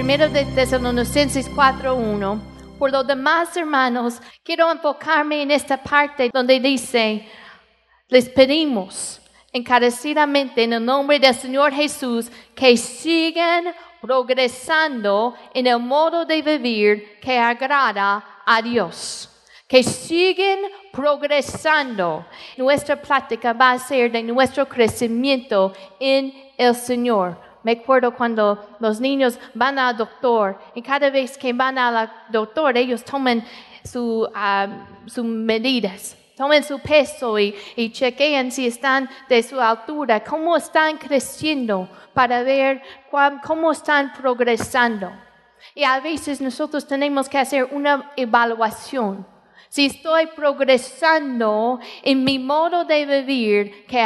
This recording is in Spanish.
1 de Tesalonicenses 4:1. Por lo demás, hermanos, quiero enfocarme en esta parte donde dice, les pedimos encarecidamente en el nombre del Señor Jesús que sigan progresando en el modo de vivir que agrada a Dios. Que siguen progresando. Nuestra plática va a ser de nuestro crecimiento en el Señor. Me acuerdo cuando los niños van al doctor y cada vez que van al doctor ellos toman ah, sus medidas. Tomen su peso y, chequean si están de su altura, cómo están creciendo para ver cómo están progresando. Y a veces nosotros tenemos que hacer una evaluación. Si estoy progresando en mi modo de vivir que